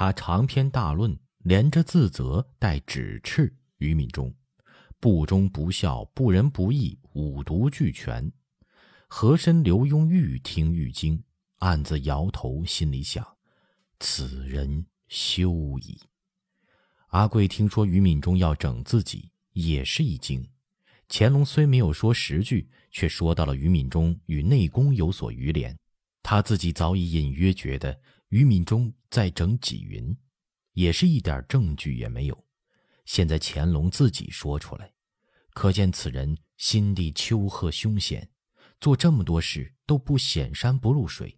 他长篇大论，连着自责带指斥于敏中，不忠不孝，不仁不义，五毒俱全。和珅刘墉愈听愈惊，暗自摇头，心里想：此人休矣。阿贵听说于敏中要整自己，也是一惊。乾隆虽没有说十句，却说到了于敏中与内宫有所余连。他自己早已隐约觉得于敏中在整纪云，也是一点证据也没有。现在乾隆自己说出来，可见此人心地丘壑凶险，做这么多事都不显山不露水。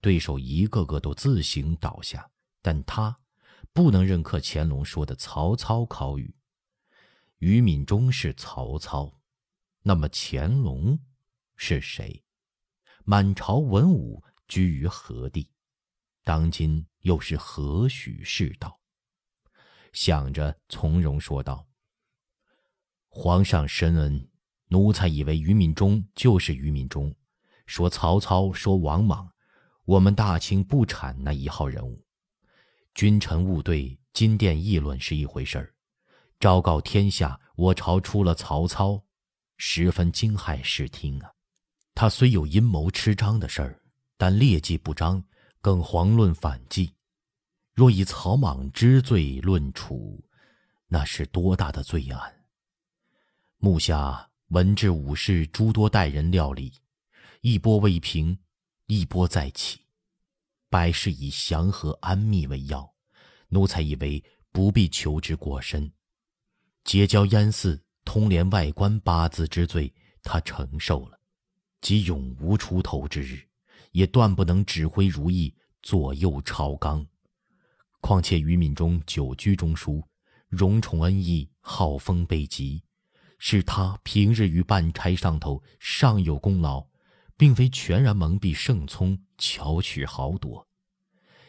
对手一个个都自行倒下，但他不能认可乾隆说的曹操考语。于敏中是曹操，那么乾隆是谁？满朝文武居于何地？当今又是何许世道？想着，从容说道：“皇上深恩，奴才以为于敏中就是于敏中。说曹操，说王莽，我们大清不产那一号人物。君臣误对，金殿议论是一回事儿。”昭告天下，我朝出了曹操，十分惊骇视听啊！他虽有阴谋吃章的事儿，但劣迹不彰，更遑论反计。若以草莽之罪论处，那是多大的罪案！目下文治武士诸多代人料理，一波未平，一波再起，百事以祥和安谧为要。奴才以为不必求之过深。结交燕寺，通连外官八字之罪，他承受了，即永无出头之日，也断不能指挥如意，左右朝纲。况且于敏中久居中书，荣宠恩义，好风备极，是他平日于办差上头尚有功劳，并非全然蒙蔽圣聪，巧取豪夺。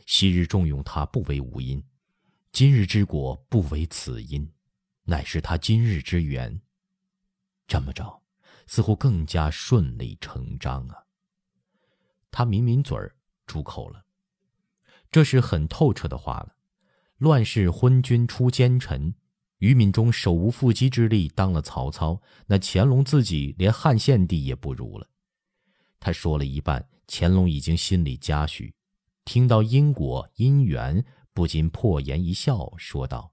昔日重用他不为无因，今日之果不为此因。乃是他今日之缘。这么着，似乎更加顺理成章啊。他抿抿嘴儿，出口了：“这是很透彻的话了。乱世昏君出奸臣，于敏中手无缚鸡之力当了曹操，那乾隆自己连汉献帝也不如了。”他说了一半，乾隆已经心里嘉许，听到因果因缘，不禁破颜一笑，说道。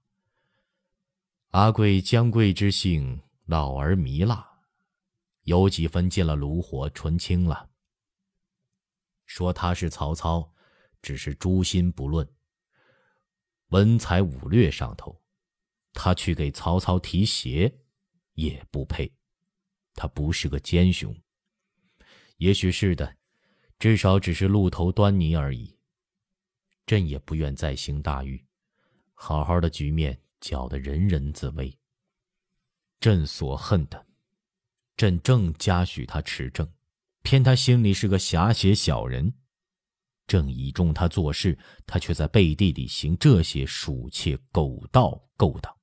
阿贵将贵之性老而糜烂，有几分进了炉火纯青了。说他是曹操，只是诛心不论。文才武略上头，他去给曹操提鞋，也不配。他不是个奸雄。也许是的，至少只是露头端倪而已。朕也不愿再行大狱，好好的局面。搅得人人自危。朕所恨的，朕正嘉许他持政，偏他心里是个狭邪小人。正倚重他做事，他却在背地里行这些鼠窃狗盗勾当。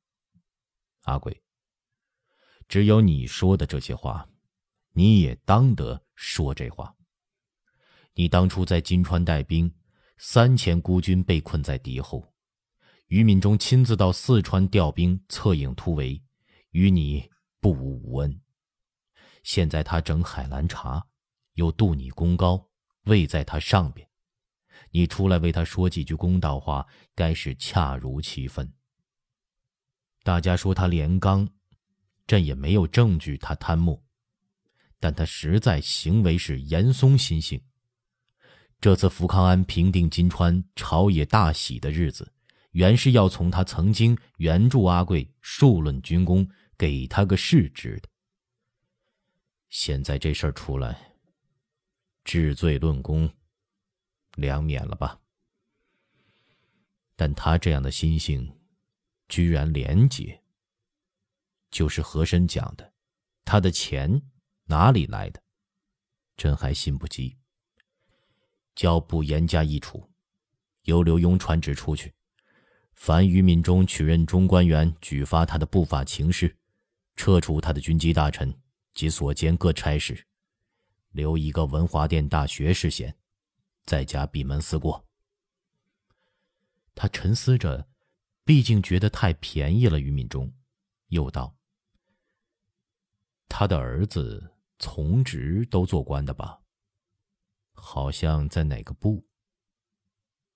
阿贵，只有你说的这些话，你也当得说这话。你当初在金川带兵，三千孤军被困在敌后。于敏中亲自到四川调兵，策应突围，与你不无无恩。现在他整海兰察，又度你功高，位在他上边，你出来为他说几句公道话，该是恰如其分。大家说他廉刚，朕也没有证据他贪墨，但他实在行为是严嵩心性。这次福康安平定金川，朝野大喜的日子。原是要从他曾经援助阿贵数论军功，给他个世职的。现在这事儿出来，治罪论功，两免了吧？但他这样的心性，居然廉洁。就是和珅讲的，他的钱哪里来的？朕还信不及。交部严加议处，由刘墉传旨出去。凡于敏中取任中官员，举发他的不法情事，撤除他的军机大臣及所兼各差事，留一个文华殿大学士衔，在家闭门思过。他沉思着，毕竟觉得太便宜了。于敏中，又道：“他的儿子从职都做官的吧？好像在哪个部？”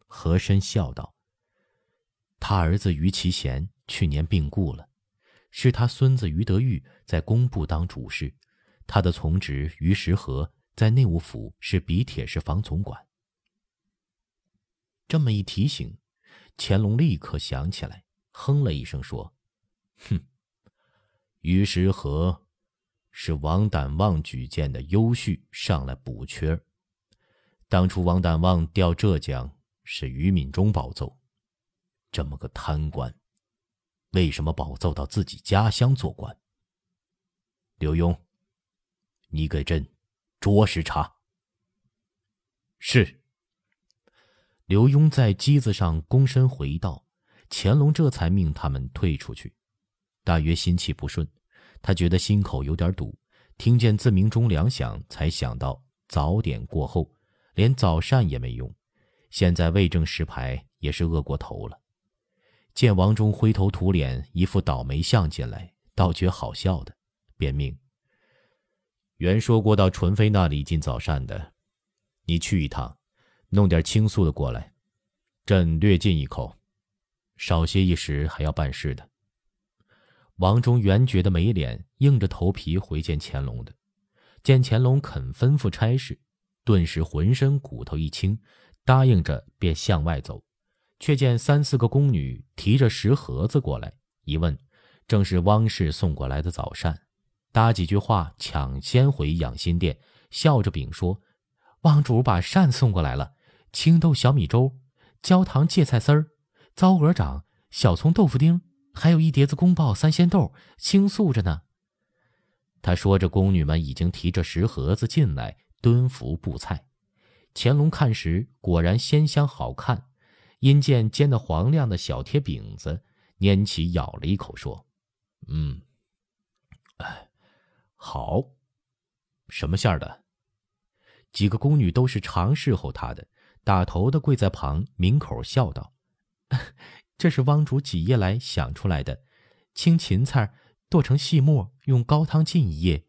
和珅笑道：“他儿子于其贤去年病故了，是他孙子于德玉在工部当主事，他的从职于时和在内务府是笔帖式房总管。”这么一提醒。乾隆立刻想起来，哼了一声说：“哼，于时和是王胆旺举荐的优婿上来补缺。当初王胆旺调浙江是于敏中保奏，这么个贪官，为什么保奏到自己家乡做官？刘墉，你给朕着实查。是。”刘墉在机子上躬身回道：“乾隆这才命他们退出去。大约心气不顺，他觉得心口有点堵。听见自鸣钟两响，才想到早点过后，连早膳也没用。现在未正时牌也是饿过头了。见王忠灰头土脸，一副倒霉相进来，倒觉好笑的，便命：原说过到纯妃那里进早膳的，你去一趟。”弄点清素的过来，朕略进一口，少歇一时还要办事的。王忠原觉得没脸，硬着头皮回见乾隆的，见乾隆肯吩咐差事，顿时浑身骨头一轻，答应着便向外走，却见三四个宫女提着食盒子过来，一问，正是汪氏送过来的早膳，搭几句话，抢先回养心殿，笑着禀说：“汪主把膳送过来了。”青豆小米粥、焦糖芥菜丝儿、糟鹅掌、小葱豆腐丁，还有一碟子宫爆三鲜豆，清素着呢。他说着，宫女们已经提着食盒子进来，蹲伏布菜。乾隆看时，果然鲜香好看。因见煎得黄亮的小贴饼子，拈起咬了一口，说：“嗯，哎，好。什么馅儿的？”几个宫女都是常侍候他的。打头的跪在旁，抿口笑道：“ 这是汪主几夜来想出来的，青芹菜剁成细末，用高汤浸一夜，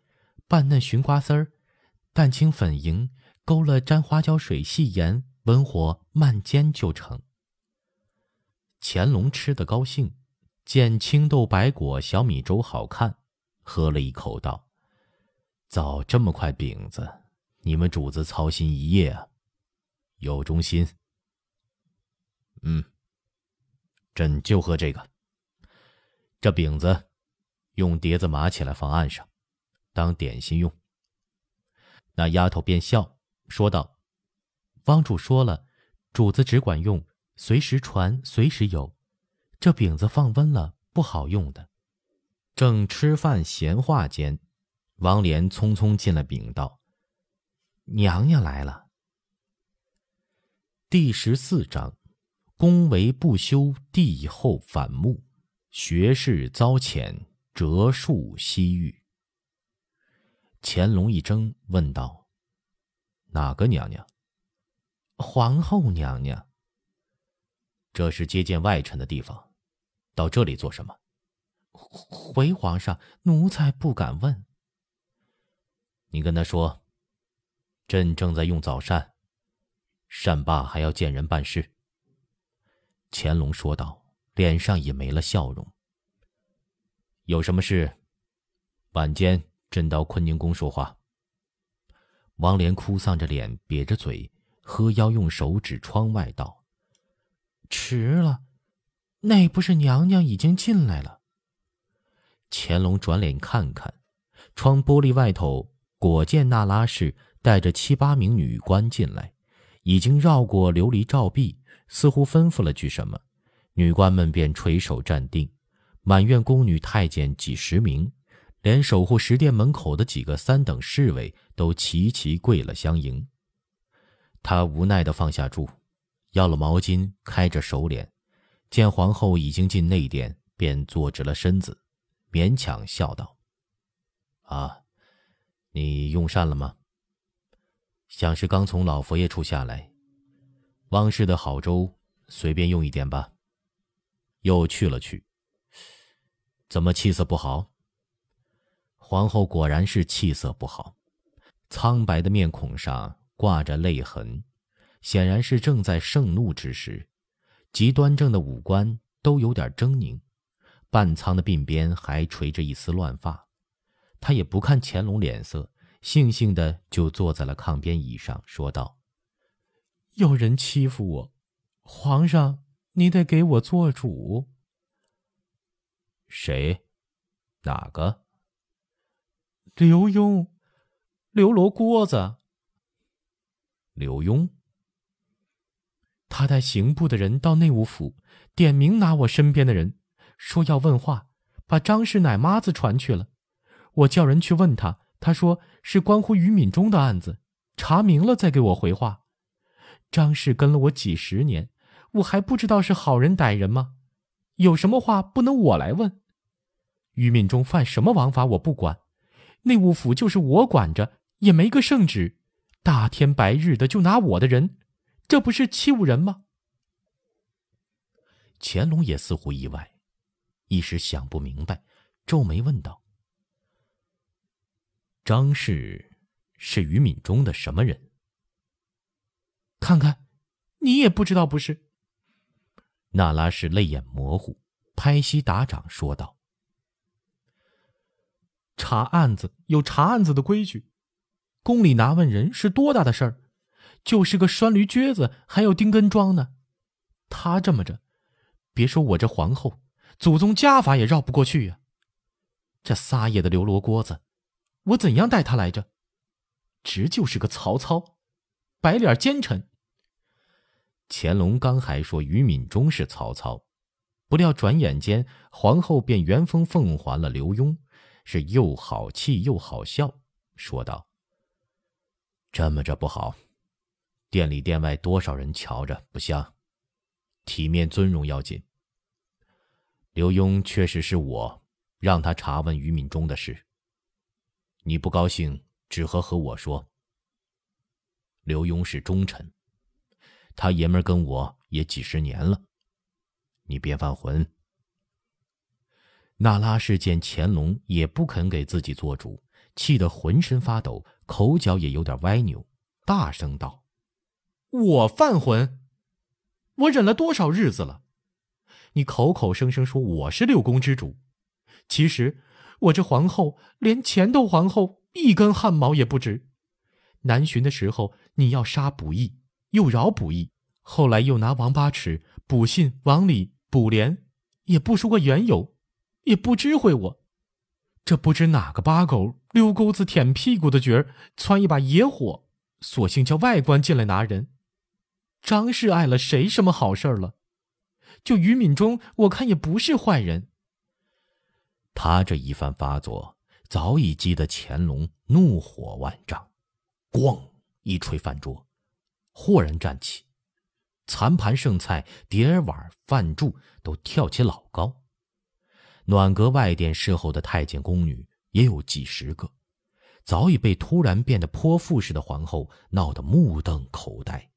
拌嫩寻瓜丝儿，蛋清粉莹，勾了沾花椒水，细盐，文火慢煎就成。”乾隆吃得高兴，见青豆白果小米粥好看，喝了一口道：“造这么块饼子，你们主子操心一夜啊。”有忠心。嗯，朕就喝这个。这饼子，用碟子码起来放案上，当点心用。那丫头便笑说道：“汪主说了，主子只管用，随时传，随时有。这饼子放温了不好用的。”正吃饭闲话间，王莲匆匆进来禀道：“娘娘来了。”第十四章，宫闱不修，帝后反目，学士遭遣，折树西域。乾隆一怔，问道：“哪个娘娘？”皇后娘娘。这是接见外臣的地方，到这里做什么？回皇上，奴才不敢问。你跟他说，朕正在用早膳。善罢还要见人办事。乾隆说道，脸上也没了笑容。有什么事？晚间朕到坤宁宫说话。王莲哭丧着脸，瘪着嘴，呵腰，用手指窗外道：“迟了，那不是娘娘已经进来了？”乾隆转脸看看，窗玻璃外头，果见那拉氏带着七八名女官进来。已经绕过琉璃照壁，似乎吩咐了句什么，女官们便垂手站定。满院宫女太监几十名，连守护十殿门口的几个三等侍卫都齐齐跪了相迎。他无奈地放下箸，要了毛巾，开着手脸，见皇后已经进内殿，便坐直了身子，勉强笑道：“啊，你用膳了吗？”想是刚从老佛爷处下来，汪氏的好粥，随便用一点吧。又去了去。怎么气色不好？皇后果然是气色不好，苍白的面孔上挂着泪痕，显然是正在盛怒之时。极端正的五官都有点狰狞，半苍的鬓边还垂着一丝乱发。他也不看乾隆脸色，悻悻的就坐在了炕边椅上，说道：“有人欺负我，皇上，你得给我做主。”谁？哪个？刘墉，刘罗锅子。刘墉。他带刑部的人到内务府，点名拿我身边的人，说要问话，把张氏奶妈子传去了。我叫人去问他，他说是关乎于敏中的案子，查明了再给我回话。张氏跟了我几十年，我还不知道是好人歹人吗？有什么话不能我来问？于敏中犯什么王法我不管，内务府就是我管着，也没个圣旨，大天白日的就拿我的人。这不是欺侮人吗？乾隆也似乎意外，一时想不明白，皱眉问道：“张氏是于敏中的什么人？”看看，你也不知道不是？那拉氏泪眼模糊，拍膝打掌说道：“查案子有查案子的规矩，宫里拿问人是多大的事儿。”就是个拴驴撅子，还要钉根桩呢。他这么着，别说我这皇后，祖宗家法也绕不过去呀。这撒野的刘罗锅子，我怎样待他来着？直就是个曹操，白脸奸臣。乾隆刚还说于敏中是曹操，不料转眼间皇后便原封奉还了刘墉，是又好气又好笑，说道：“这么着不好。”殿里殿外多少人瞧着不香，体面尊荣要紧。刘墉确实是我让他查问于敏中的事。你不高兴，只和和我说。刘墉是忠臣，他爷们跟我也几十年了，你别犯浑。那拉氏见乾隆也不肯给自己做主，气得浑身发抖，口角也有点歪扭，大声道。我犯浑，我忍了多少日子了？你口口声声说我是六宫之主，其实我这皇后连前头皇后一根汗毛也不值。南巡的时候，你要杀卜义，又饶卜义，后来又拿王八尺、卜信、王礼、卜连，也不说个缘由，也不知会我。这不知哪个八狗溜钩子舔屁股的角儿，窜一把野火，索性叫外官进来拿人。张氏碍了谁什么好事儿了？就于敏中，我看也不是坏人。他这一番发作，早已激得乾隆怒火万丈，咣一捶饭桌，豁然站起，残盘剩菜、碟碗饭箸都跳起老高。暖阁外殿侍候的太监宫女也有几十个，早已被突然变得泼妇似的皇后闹得目瞪口呆。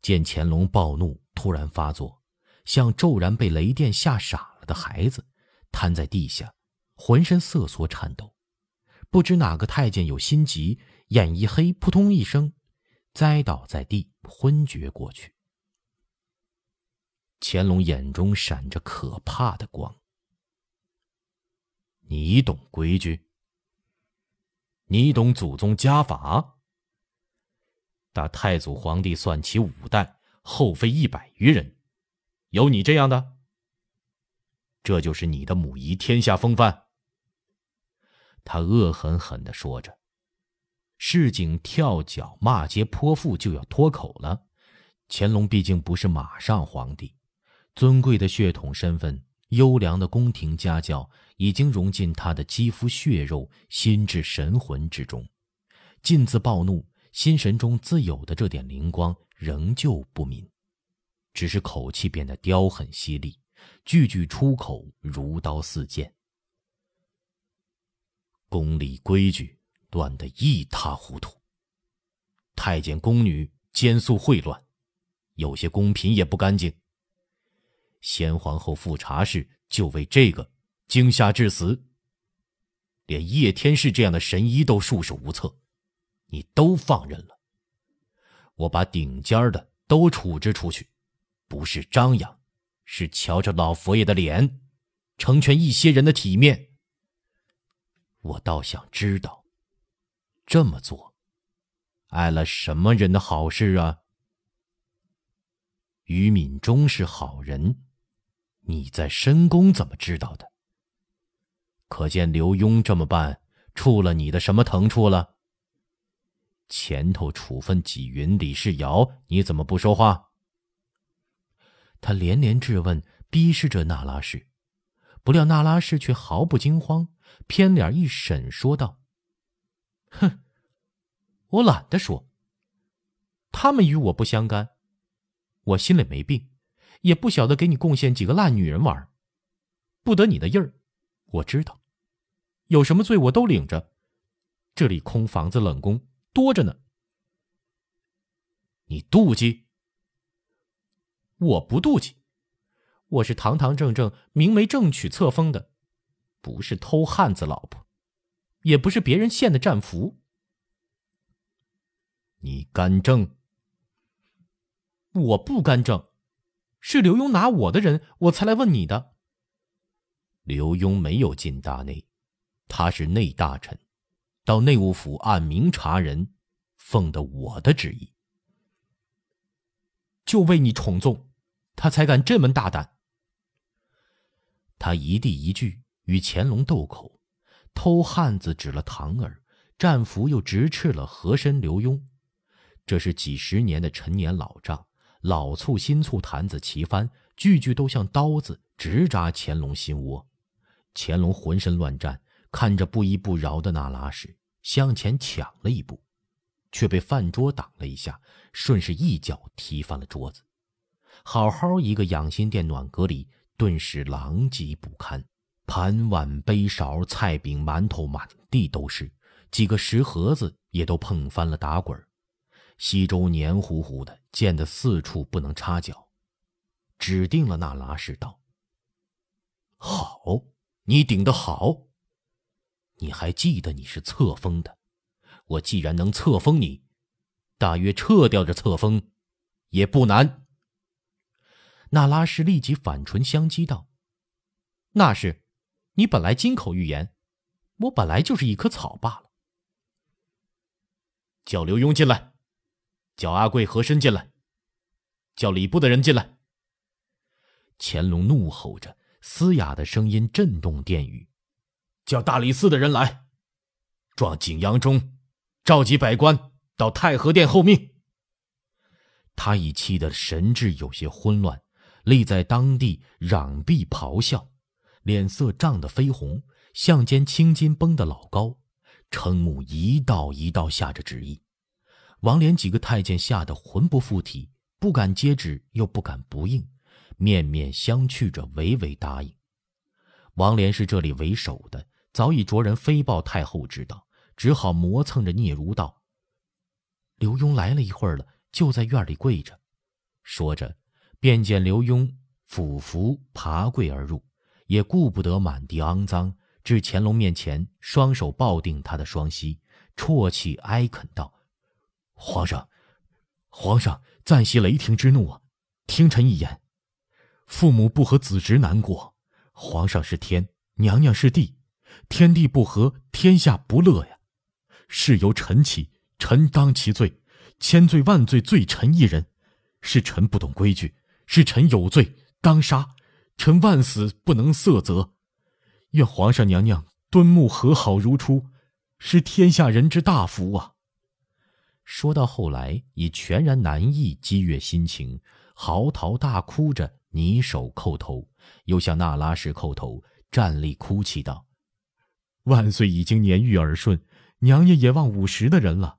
见乾隆暴怒突然发作，像骤然被雷电吓傻了的孩子，瘫在地下，浑身瑟缩颤抖。不知哪个太监有心急，眼一黑，扑通一声，栽倒在地，昏厥过去。乾隆眼中闪着可怕的光。你懂规矩？你懂祖宗家法？打太祖皇帝算起五代，后妃一百余人，有你这样的？这就是你的母仪天下风范。他恶狠狠的说着，市井跳脚骂街泼妇就要脱口了。乾隆毕竟不是马上皇帝，尊贵的血统身份、优良的宫廷家教已经融进他的肌肤血肉、心智神魂之中，尽自暴怒。心神中自有的这点灵光仍旧不泯，只是口气变得刁狠犀利，句句出口如刀似剑。宫里规矩乱得一塌糊涂，太监宫女奸宿秽乱，有些宫嫔也不干净。先皇后富察氏就为这个惊吓致死。连叶天士这样的神医都束手无策，你都放任了。我把顶尖的都处置出去，不是张扬，是瞧着老佛爷的脸，成全一些人的体面。我倒想知道，这么做，碍了什么人的好事啊？于敏中是好人，你在深宫怎么知道的？可见刘墉这么办，触了你的什么疼处了？前头处分纪云、李世尧，你怎么不说话？他连连质问，逼视着那拉氏，不料那拉氏却毫不惊慌，偏脸一审，说道：“哼，我懒得说。他们与我不相干，我心里没病，也不晓得给你贡献几个烂女人玩，不得你的印儿。”我知道，有什么罪我都领着。这里空房子冷宫多着呢。你妒忌？我不妒忌，我是堂堂正正、明媒正娶册封的，不是偷汉子老婆，也不是别人献的战俘。你干政？我不干政，是刘墉拿我的人，我才来问你的。刘墉没有进大内，他是内大臣，到内务府按明查人，奉的我的旨意。就为你宠纵，他才敢这么大胆。他一地一句与乾隆斗口，偷汉子指了堂儿，战俘又直斥了和珅、刘墉，这是几十年的陈年老账，老醋新醋坛子齐翻，句句都像刀子直扎乾隆心窝。乾隆浑身乱颤，看着不依不饶的那拉氏，向前抢了一步，却被饭桌挡了一下，顺势一脚踢翻了桌子。好好一个养心殿暖阁里，顿时狼藉不堪，盘碗杯勺、菜饼馒头满地都是，几个食盒子也都碰翻了打滚稀粥黏糊糊的，溅得四处不能插脚。指定了那拉氏道：“好。”你顶得好！你还记得你是册封的？我既然能册封你，大约撤掉这册封，也不难。那拉氏立即反唇相讥道：“那是，你本来金口玉言，我本来就是一棵草罢了。”叫刘墉进来，叫阿贵、和珅进来，叫礼部的人进来。乾隆怒吼着。嘶哑的声音震动殿宇，叫大理寺的人来，状景阳钟，召集百官到太和殿候命。他已气得神志有些混乱，立在当地攘臂咆哮，脸色涨得绯红，项间青筋绷得老高，瞠目一道一道下着旨意。王连几个太监吓得魂不附体，不敢接旨，又不敢不应。面面相觑着，唯唯答应。王莲是这里为首的，早已着人飞报太后知道，只好磨蹭着嗫嚅道：“刘墉来了一会儿了，就在院里跪着。”说着，便见刘墉俯伏爬跪而入，也顾不得满地肮脏，至乾隆面前，双手抱定他的双膝，啜泣哀恳道：“皇上，皇上，暂息雷霆之怒啊！听臣一言。”父母不和子侄难过，皇上是天，娘娘是地，天地不和，天下不乐呀。事由臣起，臣当其罪，千罪万罪，罪臣一人。是臣不懂规矩，是臣有罪，当杀。臣万死不能色责。愿皇上娘娘敦睦和好如初，是天下人之大福啊。说到后来，已全然难抑激越心情，嚎啕大哭着。泥手叩头，又向那拉氏叩头，站立哭泣道：“万岁已经年逾耳顺，娘娘也望五十的人了。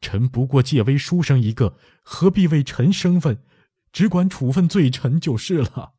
臣不过介微书生一个，何必为臣生分，只管处分罪臣就是了。”